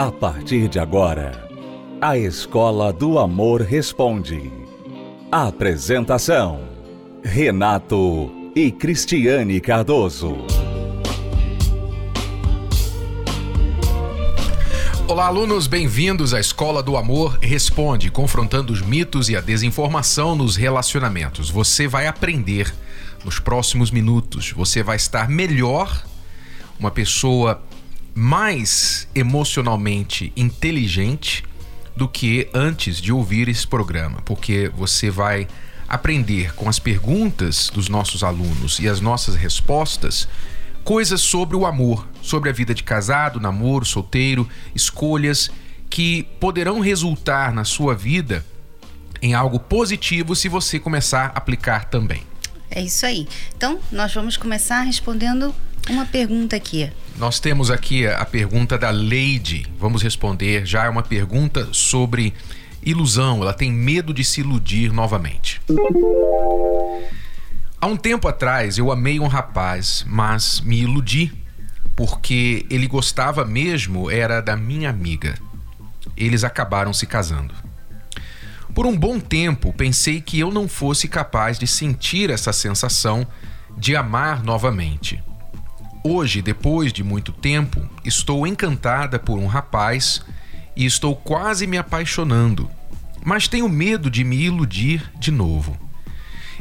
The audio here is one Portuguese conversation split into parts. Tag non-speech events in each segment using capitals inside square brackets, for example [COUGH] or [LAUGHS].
A partir de agora, a Escola do Amor Responde. Apresentação: Renato e Cristiane Cardoso. Olá, alunos, bem-vindos à Escola do Amor Responde, confrontando os mitos e a desinformação nos relacionamentos. Você vai aprender nos próximos minutos, você vai estar melhor, uma pessoa mais emocionalmente inteligente do que antes de ouvir esse programa, porque você vai aprender com as perguntas dos nossos alunos e as nossas respostas coisas sobre o amor, sobre a vida de casado, namoro, solteiro, escolhas que poderão resultar na sua vida em algo positivo se você começar a aplicar também. É isso aí. Então, nós vamos começar respondendo uma pergunta aqui. Nós temos aqui a pergunta da Lady. Vamos responder. Já é uma pergunta sobre ilusão. Ela tem medo de se iludir novamente. Há um tempo atrás eu amei um rapaz, mas me iludi porque ele gostava mesmo era da minha amiga. Eles acabaram se casando. Por um bom tempo pensei que eu não fosse capaz de sentir essa sensação de amar novamente. Hoje, depois de muito tempo, estou encantada por um rapaz e estou quase me apaixonando, mas tenho medo de me iludir de novo.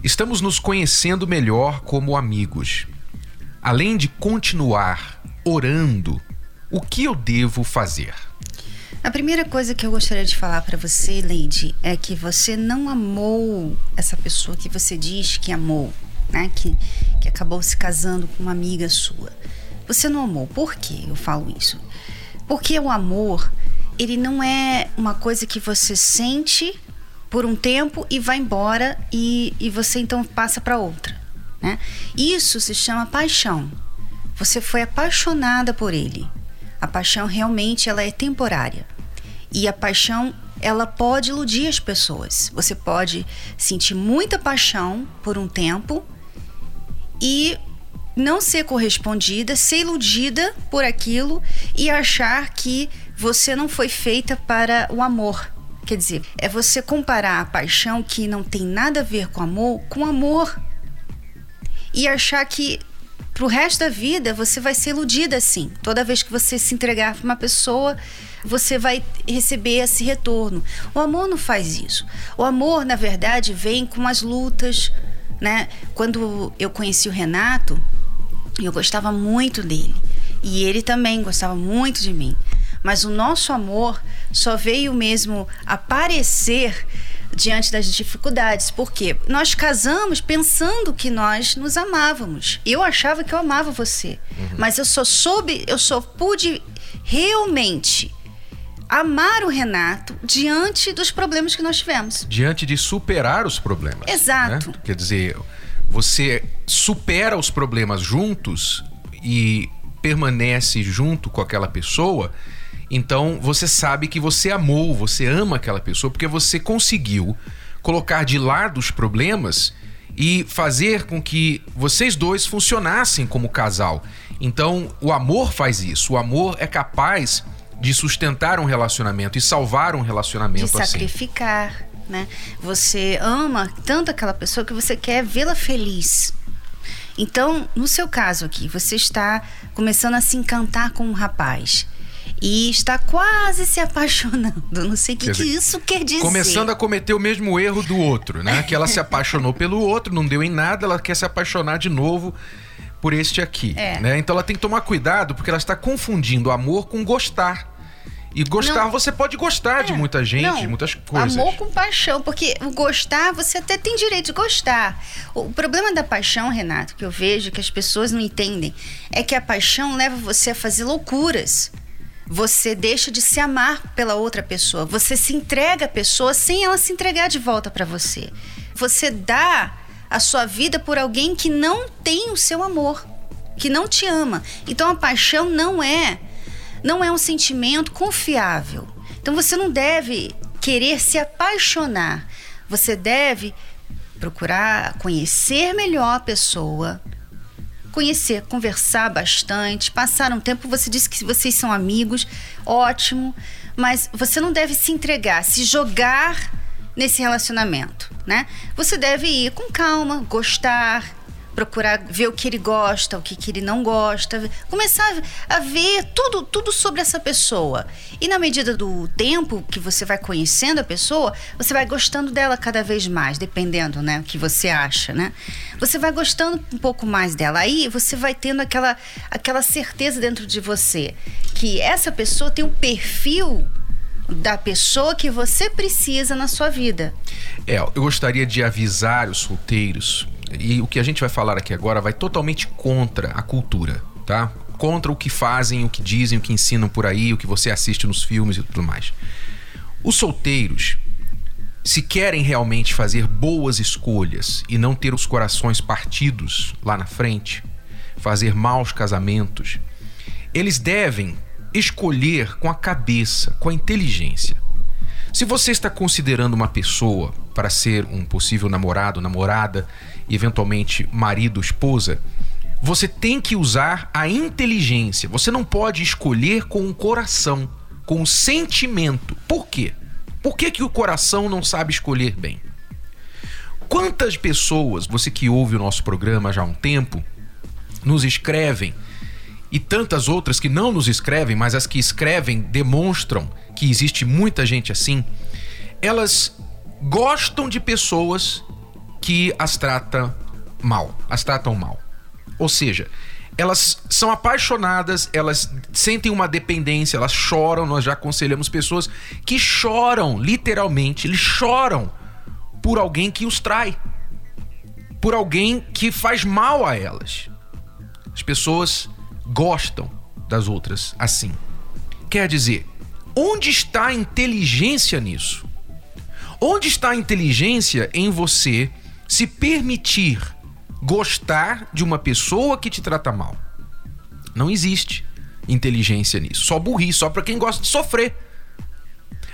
Estamos nos conhecendo melhor como amigos. Além de continuar orando, o que eu devo fazer? A primeira coisa que eu gostaria de falar para você, Lady, é que você não amou essa pessoa que você diz que amou né, que, que acabou se casando com uma amiga sua. Você não amou. Por que eu falo isso? Porque o amor, ele não é uma coisa que você sente por um tempo e vai embora e, e você então passa para outra. Né? Isso se chama paixão. Você foi apaixonada por ele. A paixão realmente ela é temporária. E a paixão ela pode iludir as pessoas. Você pode sentir muita paixão por um tempo e não ser correspondida, ser iludida por aquilo e achar que você não foi feita para o amor. Quer dizer, é você comparar a paixão que não tem nada a ver com amor com amor e achar que pro resto da vida você vai ser iludida assim. Toda vez que você se entregar para uma pessoa, você vai receber esse retorno. O amor não faz isso. O amor, na verdade, vem com as lutas, né? Quando eu conheci o Renato, eu gostava muito dele e ele também gostava muito de mim. Mas o nosso amor só veio mesmo aparecer diante das dificuldades, porque nós casamos pensando que nós nos amávamos. Eu achava que eu amava você, uhum. mas eu só soube, eu só pude realmente amar o Renato diante dos problemas que nós tivemos. Diante de superar os problemas. Exato. Né? Quer dizer, você supera os problemas juntos e permanece junto com aquela pessoa, então você sabe que você amou, você ama aquela pessoa porque você conseguiu colocar de lado os problemas e fazer com que vocês dois funcionassem como casal. Então, o amor faz isso. O amor é capaz de sustentar um relacionamento e salvar um relacionamento de assim. sacrificar, né? Você ama tanto aquela pessoa que você quer vê-la feliz. Então, no seu caso aqui, você está começando a se encantar com um rapaz e está quase se apaixonando. Não sei o que, que, isso quer dizer. Começando a cometer o mesmo erro do outro, né? Que ela se apaixonou pelo outro, não deu em nada, ela quer se apaixonar de novo por este aqui. É. Né? Então ela tem que tomar cuidado porque ela está confundindo amor com gostar. E gostar, não. você pode gostar é, de muita gente, não. de muitas coisas. Amor com paixão, porque o gostar, você até tem direito de gostar. O problema da paixão, Renato, que eu vejo que as pessoas não entendem, é que a paixão leva você a fazer loucuras. Você deixa de se amar pela outra pessoa. Você se entrega à pessoa sem ela se entregar de volta para você. Você dá a sua vida por alguém que não tem o seu amor, que não te ama. Então a paixão não é não é um sentimento confiável. Então você não deve querer se apaixonar. Você deve procurar conhecer melhor a pessoa, conhecer, conversar bastante, passar um tempo. Você disse que vocês são amigos, ótimo, mas você não deve se entregar, se jogar nesse relacionamento, né? Você deve ir com calma, gostar, procurar ver o que ele gosta, o que, que ele não gosta, começar a ver tudo, tudo sobre essa pessoa. E na medida do tempo que você vai conhecendo a pessoa, você vai gostando dela cada vez mais, dependendo, né, o que você acha, né? Você vai gostando um pouco mais dela. Aí você vai tendo aquela, aquela certeza dentro de você que essa pessoa tem um perfil da pessoa que você precisa na sua vida. É, eu gostaria de avisar os solteiros e o que a gente vai falar aqui agora vai totalmente contra a cultura, tá? Contra o que fazem, o que dizem, o que ensinam por aí, o que você assiste nos filmes e tudo mais. Os solteiros, se querem realmente fazer boas escolhas e não ter os corações partidos lá na frente, fazer maus casamentos, eles devem escolher com a cabeça, com a inteligência. Se você está considerando uma pessoa para ser um possível namorado, namorada e eventualmente marido, esposa, você tem que usar a inteligência. Você não pode escolher com o coração, com o sentimento. Por quê? Por que, que o coração não sabe escolher bem? Quantas pessoas, você que ouve o nosso programa já há um tempo, nos escrevem e tantas outras que não nos escrevem, mas as que escrevem demonstram que existe muita gente assim, elas gostam de pessoas que as tratam mal, as tratam mal. Ou seja, elas são apaixonadas, elas sentem uma dependência, elas choram, nós já aconselhamos pessoas que choram, literalmente, eles choram por alguém que os trai. Por alguém que faz mal a elas. As pessoas gostam das outras assim. Quer dizer, onde está a inteligência nisso? Onde está a inteligência em você se permitir gostar de uma pessoa que te trata mal? Não existe inteligência nisso. Só burrice, só para quem gosta de sofrer.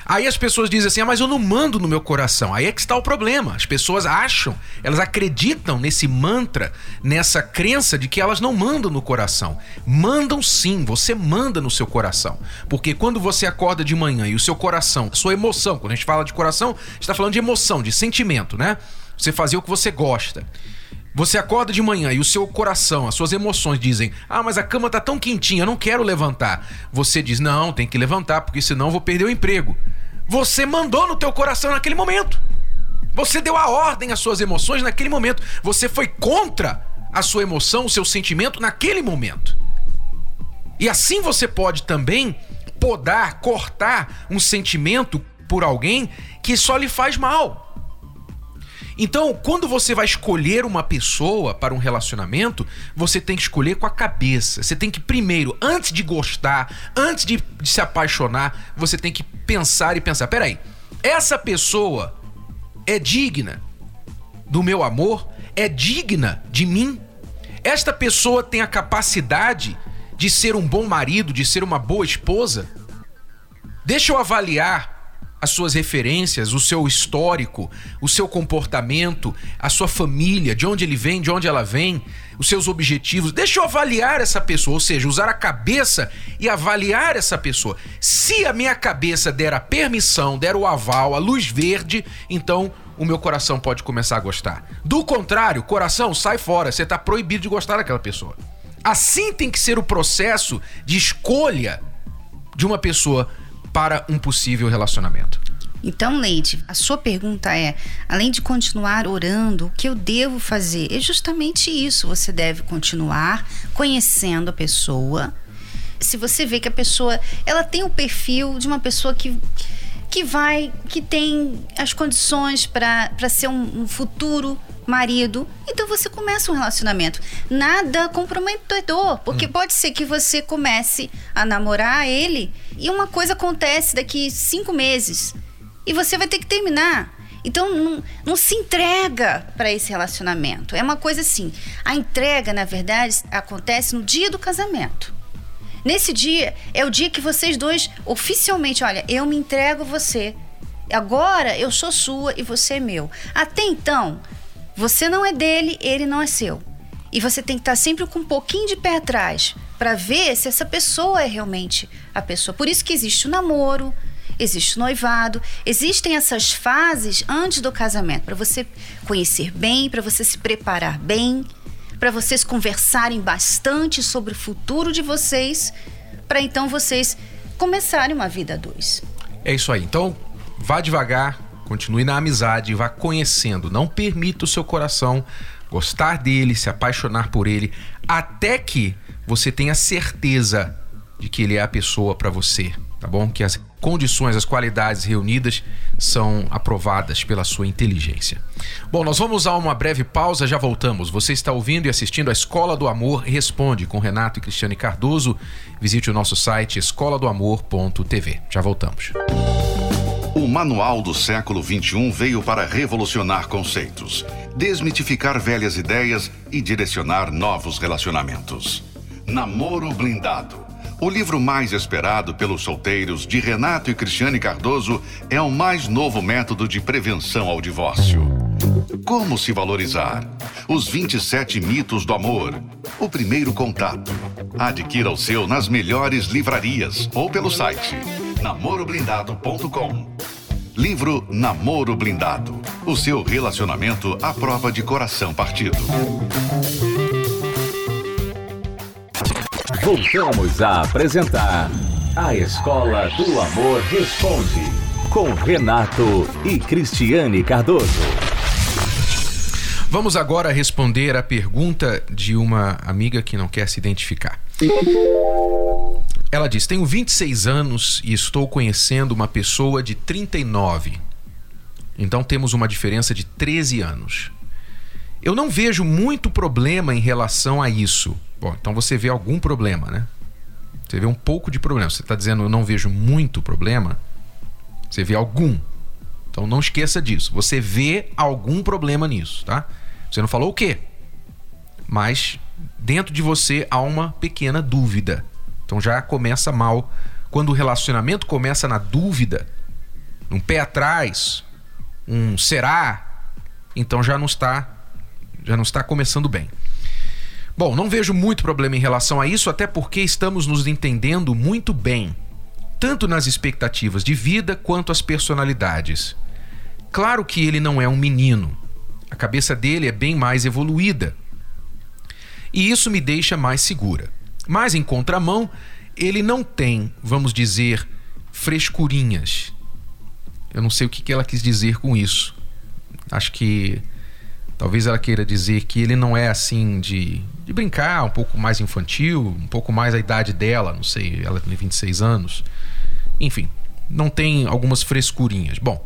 Aí as pessoas dizem assim: ah, mas eu não mando no meu coração. Aí é que está o problema. As pessoas acham, elas acreditam nesse mantra, nessa crença de que elas não mandam no coração. Mandam sim, você manda no seu coração. Porque quando você acorda de manhã e o seu coração, a sua emoção, quando a gente fala de coração, está falando de emoção, de sentimento, né? Você fazer o que você gosta. Você acorda de manhã e o seu coração, as suas emoções dizem: Ah, mas a cama tá tão quentinha, eu não quero levantar. Você diz: Não, tem que levantar, porque senão eu vou perder o emprego. Você mandou no teu coração naquele momento. Você deu a ordem às suas emoções naquele momento. Você foi contra a sua emoção, o seu sentimento naquele momento. E assim você pode também podar, cortar um sentimento por alguém que só lhe faz mal. Então, quando você vai escolher uma pessoa para um relacionamento, você tem que escolher com a cabeça. Você tem que primeiro, antes de gostar, antes de, de se apaixonar, você tem que pensar e pensar: peraí, essa pessoa é digna do meu amor? É digna de mim? Esta pessoa tem a capacidade de ser um bom marido, de ser uma boa esposa? Deixa eu avaliar as suas referências, o seu histórico, o seu comportamento, a sua família, de onde ele vem, de onde ela vem, os seus objetivos. Deixa eu avaliar essa pessoa, ou seja, usar a cabeça e avaliar essa pessoa. Se a minha cabeça der a permissão, der o aval, a luz verde, então o meu coração pode começar a gostar. Do contrário, coração, sai fora, você está proibido de gostar daquela pessoa. Assim tem que ser o processo de escolha de uma pessoa para um possível relacionamento. Então, Leide, a sua pergunta é: além de continuar orando, o que eu devo fazer? É justamente isso. Você deve continuar conhecendo a pessoa. Se você vê que a pessoa, ela tem o perfil de uma pessoa que que vai, que tem as condições para ser um, um futuro marido, então você começa um relacionamento. Nada comprometedor, porque hum. pode ser que você comece a namorar ele e uma coisa acontece daqui cinco meses e você vai ter que terminar. Então não, não se entrega para esse relacionamento. É uma coisa assim. A entrega, na verdade, acontece no dia do casamento. Nesse dia é o dia que vocês dois oficialmente, olha, eu me entrego a você. Agora eu sou sua e você é meu. Até então, você não é dele, ele não é seu. E você tem que estar sempre com um pouquinho de pé atrás para ver se essa pessoa é realmente a pessoa. Por isso que existe o namoro, existe o noivado, existem essas fases antes do casamento para você conhecer bem, para você se preparar bem, para vocês conversarem bastante sobre o futuro de vocês, para então vocês começarem uma vida a dois. É isso aí. Então, vá devagar, continue na amizade, vá conhecendo. Não permita o seu coração gostar dele, se apaixonar por ele, até que você tenha certeza de que ele é a pessoa para você, tá bom? Que as condições, as qualidades reunidas são aprovadas pela sua inteligência. Bom, nós vamos a uma breve pausa, já voltamos. Você está ouvindo e assistindo a Escola do Amor Responde com Renato e Cristiane Cardoso. Visite o nosso site escoladoamor.tv. Já voltamos. O Manual do Século XXI veio para revolucionar conceitos, desmitificar velhas ideias e direcionar novos relacionamentos. Namoro Blindado. O livro mais esperado pelos solteiros de Renato e Cristiane Cardoso é o mais novo método de prevenção ao divórcio. Como se valorizar? Os 27 mitos do amor. O primeiro contato. Adquira o seu nas melhores livrarias ou pelo site namoroblindado.com. Livro Namoro Blindado. O seu relacionamento à prova de coração partido. Voltamos a apresentar A Escola do Amor Responde com Renato e Cristiane Cardoso. Vamos agora responder a pergunta de uma amiga que não quer se identificar. Ela diz: Tenho 26 anos e estou conhecendo uma pessoa de 39. Então temos uma diferença de 13 anos. Eu não vejo muito problema em relação a isso. Bom, então você vê algum problema, né? Você vê um pouco de problema. Você está dizendo eu não vejo muito problema? Você vê algum. Então não esqueça disso. Você vê algum problema nisso, tá? Você não falou o quê? Mas dentro de você há uma pequena dúvida. Então já começa mal. Quando o relacionamento começa na dúvida, um pé atrás, um será, então já não está já não está começando bem. Bom, não vejo muito problema em relação a isso, até porque estamos nos entendendo muito bem, tanto nas expectativas de vida quanto as personalidades. Claro que ele não é um menino. A cabeça dele é bem mais evoluída. E isso me deixa mais segura. Mas em contramão, ele não tem, vamos dizer, frescurinhas. Eu não sei o que ela quis dizer com isso. Acho que talvez ela queira dizer que ele não é assim de, de brincar, um pouco mais infantil, um pouco mais a idade dela, não sei, ela tem 26 anos. Enfim, não tem algumas frescurinhas. Bom,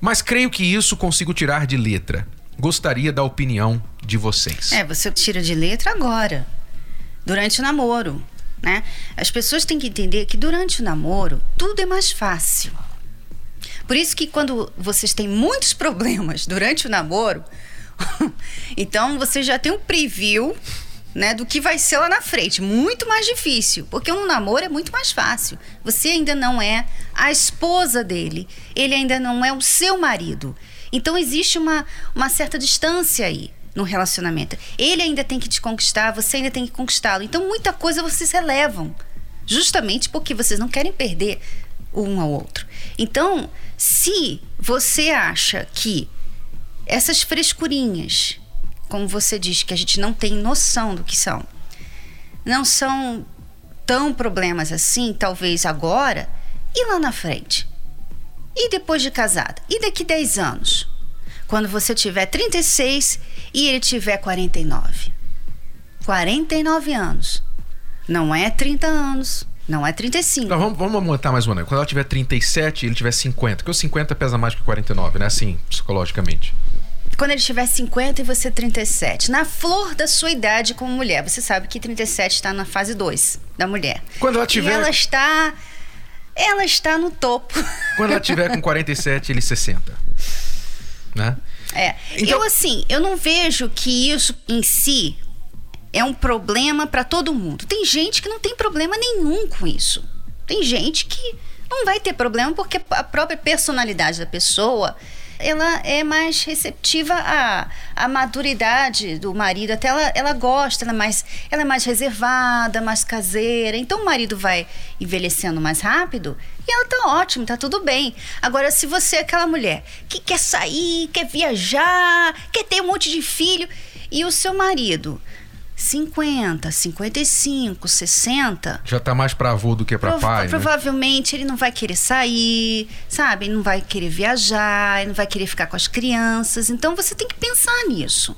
mas creio que isso consigo tirar de letra. Gostaria da opinião de vocês. É, você tira de letra agora durante o namoro, né? As pessoas têm que entender que durante o namoro tudo é mais fácil. Por isso que quando vocês têm muitos [LAUGHS] problemas durante o namoro, [LAUGHS] então você já tem um preview né, do que vai ser lá na frente. Muito mais difícil, porque um namoro é muito mais fácil. Você ainda não é a esposa dele, ele ainda não é o seu marido. Então existe uma, uma certa distância aí no relacionamento. Ele ainda tem que te conquistar, você ainda tem que conquistá-lo. Então, muita coisa vocês relevam, justamente porque vocês não querem perder um ao outro. Então, se você acha que essas frescurinhas, como você diz, que a gente não tem noção do que são, não são tão problemas assim, talvez agora e lá na frente. E depois de casada? E daqui 10 anos? Quando você tiver 36 e ele tiver 49. 49 anos. Não é 30 anos. Não é 35. Não, vamos, vamos montar mais uma. Quando ela tiver 37 e ele tiver 50. Porque o 50 pesa mais que 49, né? Assim, psicologicamente. Quando ele tiver 50 e você 37. Na flor da sua idade como mulher. Você sabe que 37 está na fase 2 da mulher. Quando ela tiver. E ela está. Ela está no topo. Quando ela tiver com 47, ele 60. Né? É. Então... Eu, assim, eu não vejo que isso em si é um problema para todo mundo. Tem gente que não tem problema nenhum com isso. Tem gente que não vai ter problema porque a própria personalidade da pessoa ela é mais receptiva à, à maturidade do marido. Até ela, ela gosta, ela é, mais, ela é mais reservada, mais caseira. Então o marido vai envelhecendo mais rápido e ela tá ótimo, tá tudo bem. Agora, se você é aquela mulher que quer sair, quer viajar, quer ter um monte de filho, e o seu marido 50, 55, 60. Já tá mais para avô do que para pai. Né? Provavelmente né? ele não vai querer sair, sabe? Ele não vai querer viajar, ele não vai querer ficar com as crianças. Então você tem que pensar nisso.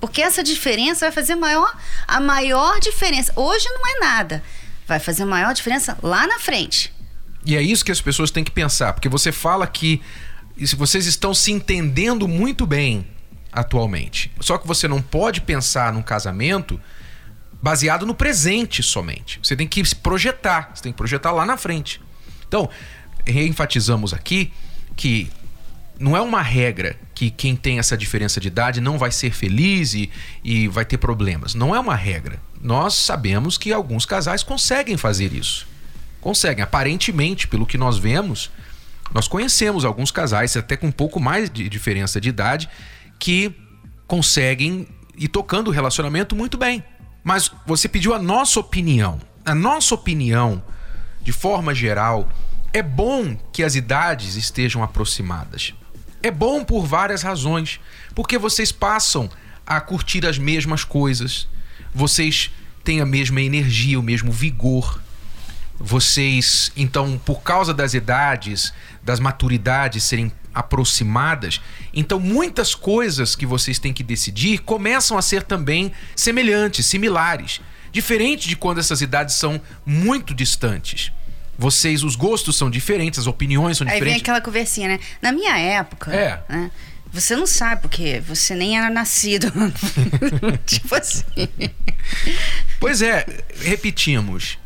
Porque essa diferença vai fazer maior, a maior diferença. Hoje não é nada. Vai fazer a maior diferença lá na frente. E é isso que as pessoas têm que pensar, porque você fala que se vocês estão se entendendo muito bem atualmente. Só que você não pode pensar num casamento baseado no presente somente. Você tem que se projetar, você tem que projetar lá na frente. Então, reenfatizamos aqui que não é uma regra que quem tem essa diferença de idade não vai ser feliz e, e vai ter problemas. Não é uma regra. Nós sabemos que alguns casais conseguem fazer isso. Conseguem. Aparentemente, pelo que nós vemos, nós conhecemos alguns casais, até com um pouco mais de diferença de idade, que conseguem ir tocando o relacionamento muito bem. Mas você pediu a nossa opinião. A nossa opinião, de forma geral, é bom que as idades estejam aproximadas. É bom por várias razões. Porque vocês passam a curtir as mesmas coisas, vocês têm a mesma energia, o mesmo vigor. Vocês, então, por causa das idades, das maturidades serem aproximadas, então muitas coisas que vocês têm que decidir começam a ser também semelhantes, similares, diferente de quando essas idades são muito distantes. Vocês, os gostos são diferentes, as opiniões são diferentes. Aí vem aquela conversinha, né? Na minha época, é. né? Você não sabe porque você nem era nascido. [LAUGHS] tipo assim. Pois é, repetimos.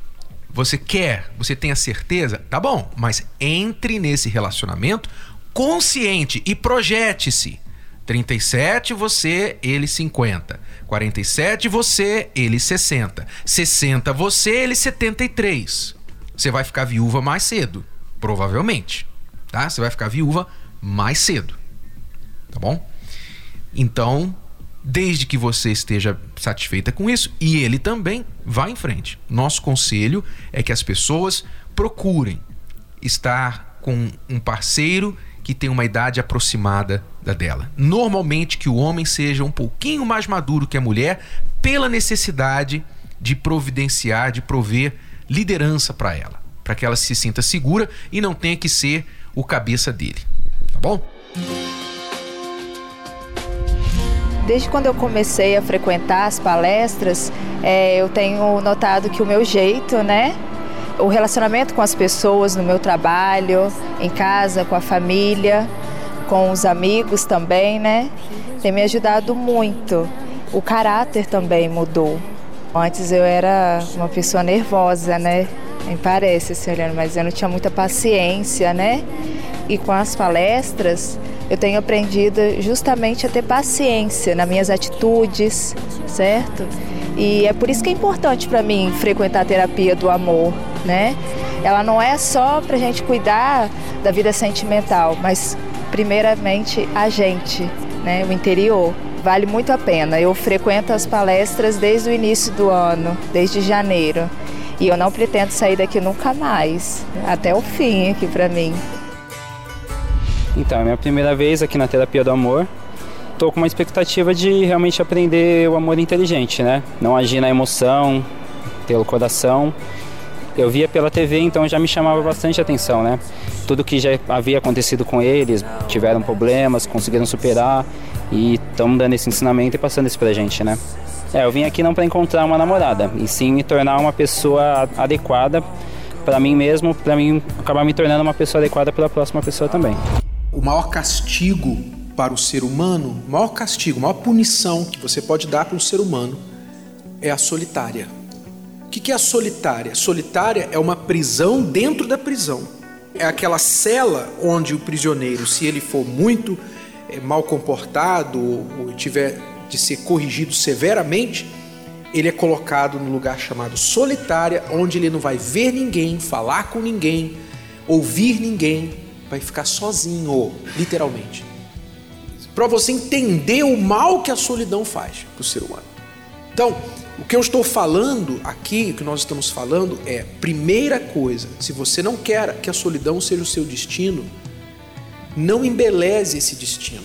Você quer, você tem a certeza, tá bom, mas entre nesse relacionamento consciente e projete-se. 37 você, ele 50. 47 você, ele 60. 60 você, ele 73. Você vai ficar viúva mais cedo, provavelmente, tá? Você vai ficar viúva mais cedo. Tá bom? Então, desde que você esteja satisfeita com isso e ele também, vá em frente. Nosso conselho é que as pessoas procurem estar com um parceiro que tem uma idade aproximada da dela. Normalmente que o homem seja um pouquinho mais maduro que a mulher, pela necessidade de providenciar, de prover liderança para ela, para que ela se sinta segura e não tenha que ser o cabeça dele. Tá bom? Desde quando eu comecei a frequentar as palestras, é, eu tenho notado que o meu jeito, né, o relacionamento com as pessoas no meu trabalho, em casa, com a família, com os amigos também, né? Tem me ajudado muito. O caráter também mudou. Antes eu era uma pessoa nervosa, né? Nem parece, assim, olhando, mas eu não tinha muita paciência, né? E com as palestras, eu tenho aprendido justamente a ter paciência nas minhas atitudes, certo? E é por isso que é importante para mim frequentar a terapia do amor, né? Ela não é só para a gente cuidar da vida sentimental, mas primeiramente a gente, né? O interior. Vale muito a pena. Eu frequento as palestras desde o início do ano, desde janeiro. E eu não pretendo sair daqui nunca mais, até o fim aqui para mim. Então, é minha primeira vez aqui na terapia do amor tô com uma expectativa de realmente aprender o amor inteligente, né? Não agir na emoção, pelo coração. Eu via pela TV, então já me chamava bastante atenção, né? Tudo que já havia acontecido com eles, tiveram problemas, conseguiram superar e estão dando esse ensinamento e passando isso pra gente, né? É, eu vim aqui não para encontrar uma namorada, e sim me tornar uma pessoa adequada para mim mesmo, para mim acabar me tornando uma pessoa adequada para a próxima pessoa também. O maior castigo para o ser humano, o maior castigo, a maior punição que você pode dar para um ser humano é a solitária. O que é a solitária? Solitária é uma prisão dentro da prisão. É aquela cela onde o prisioneiro, se ele for muito é, mal comportado ou tiver de ser corrigido severamente, ele é colocado no lugar chamado solitária, onde ele não vai ver ninguém, falar com ninguém, ouvir ninguém, vai ficar sozinho, literalmente. para você entender o mal que a solidão faz para o ser humano. Então, o que eu estou falando aqui, o que nós estamos falando é, primeira coisa, se você não quer que a solidão seja o seu destino, não embeleze esse destino.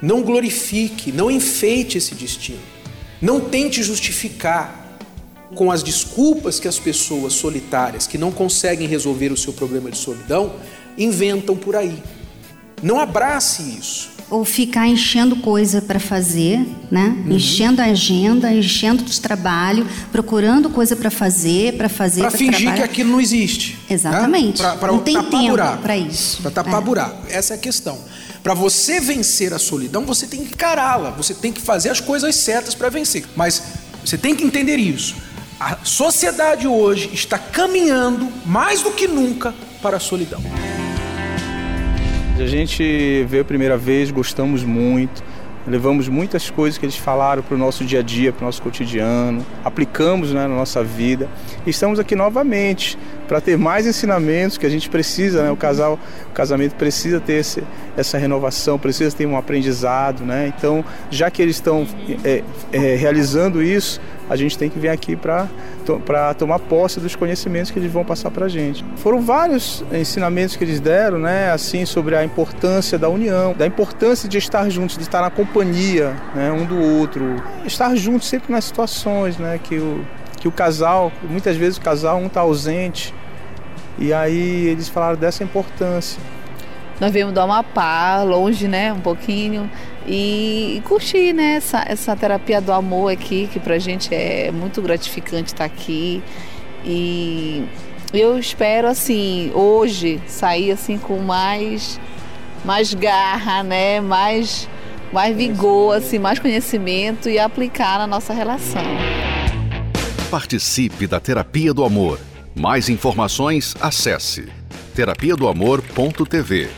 Não glorifique, não enfeite esse destino. Não tente justificar com as desculpas que as pessoas solitárias que não conseguem resolver o seu problema de solidão inventam por aí. Não abrace isso ou ficar enchendo coisa para fazer, né? Uhum. Enchendo a agenda, enchendo os trabalhos, procurando coisa para fazer, para fazer para fingir trabalhar. que aquilo não existe. Né? Exatamente. Né? Para não tem tempo para isso. Para tapar é. buraco. Essa é a questão. Para você vencer a solidão, você tem que encará-la, você tem que fazer as coisas certas para vencer. Mas você tem que entender isso. A sociedade hoje está caminhando mais do que nunca para a solidão. A gente veio a primeira vez, gostamos muito, levamos muitas coisas que eles falaram para o nosso dia a dia, para o nosso cotidiano, aplicamos né, na nossa vida. E estamos aqui novamente para ter mais ensinamentos que a gente precisa, né? O casal, o casamento precisa ter esse, essa renovação, precisa ter um aprendizado, né? Então, já que eles estão é, é, realizando isso, a gente tem que vir aqui para para tomar posse dos conhecimentos que eles vão passar para a gente. Foram vários ensinamentos que eles deram, né, assim sobre a importância da união, da importância de estar juntos, de estar na companhia, né, um do outro, estar juntos sempre nas situações, né, que o que o casal, muitas vezes o casal um está ausente e aí eles falaram dessa importância. Nós viemos do Amapá, longe, né, um pouquinho, e, curtir, né, essa, essa terapia do amor aqui, que pra gente é muito gratificante estar aqui. E eu espero, assim, hoje sair, assim, com mais, mais garra, né, mais, mais vigor, assim, mais conhecimento e aplicar na nossa relação. Participe da Terapia do Amor. Mais informações, acesse terapia do amor.tv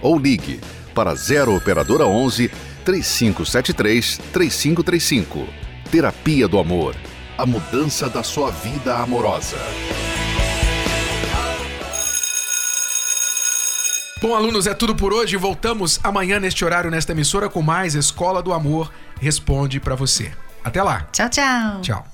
ou ligue para 0 operadora 11 3573 3535. Terapia do Amor. A mudança da sua vida amorosa. Bom, alunos, é tudo por hoje. Voltamos amanhã neste horário, nesta emissora, com mais Escola do Amor Responde para você. Até lá. Tchau, tchau. Tchau.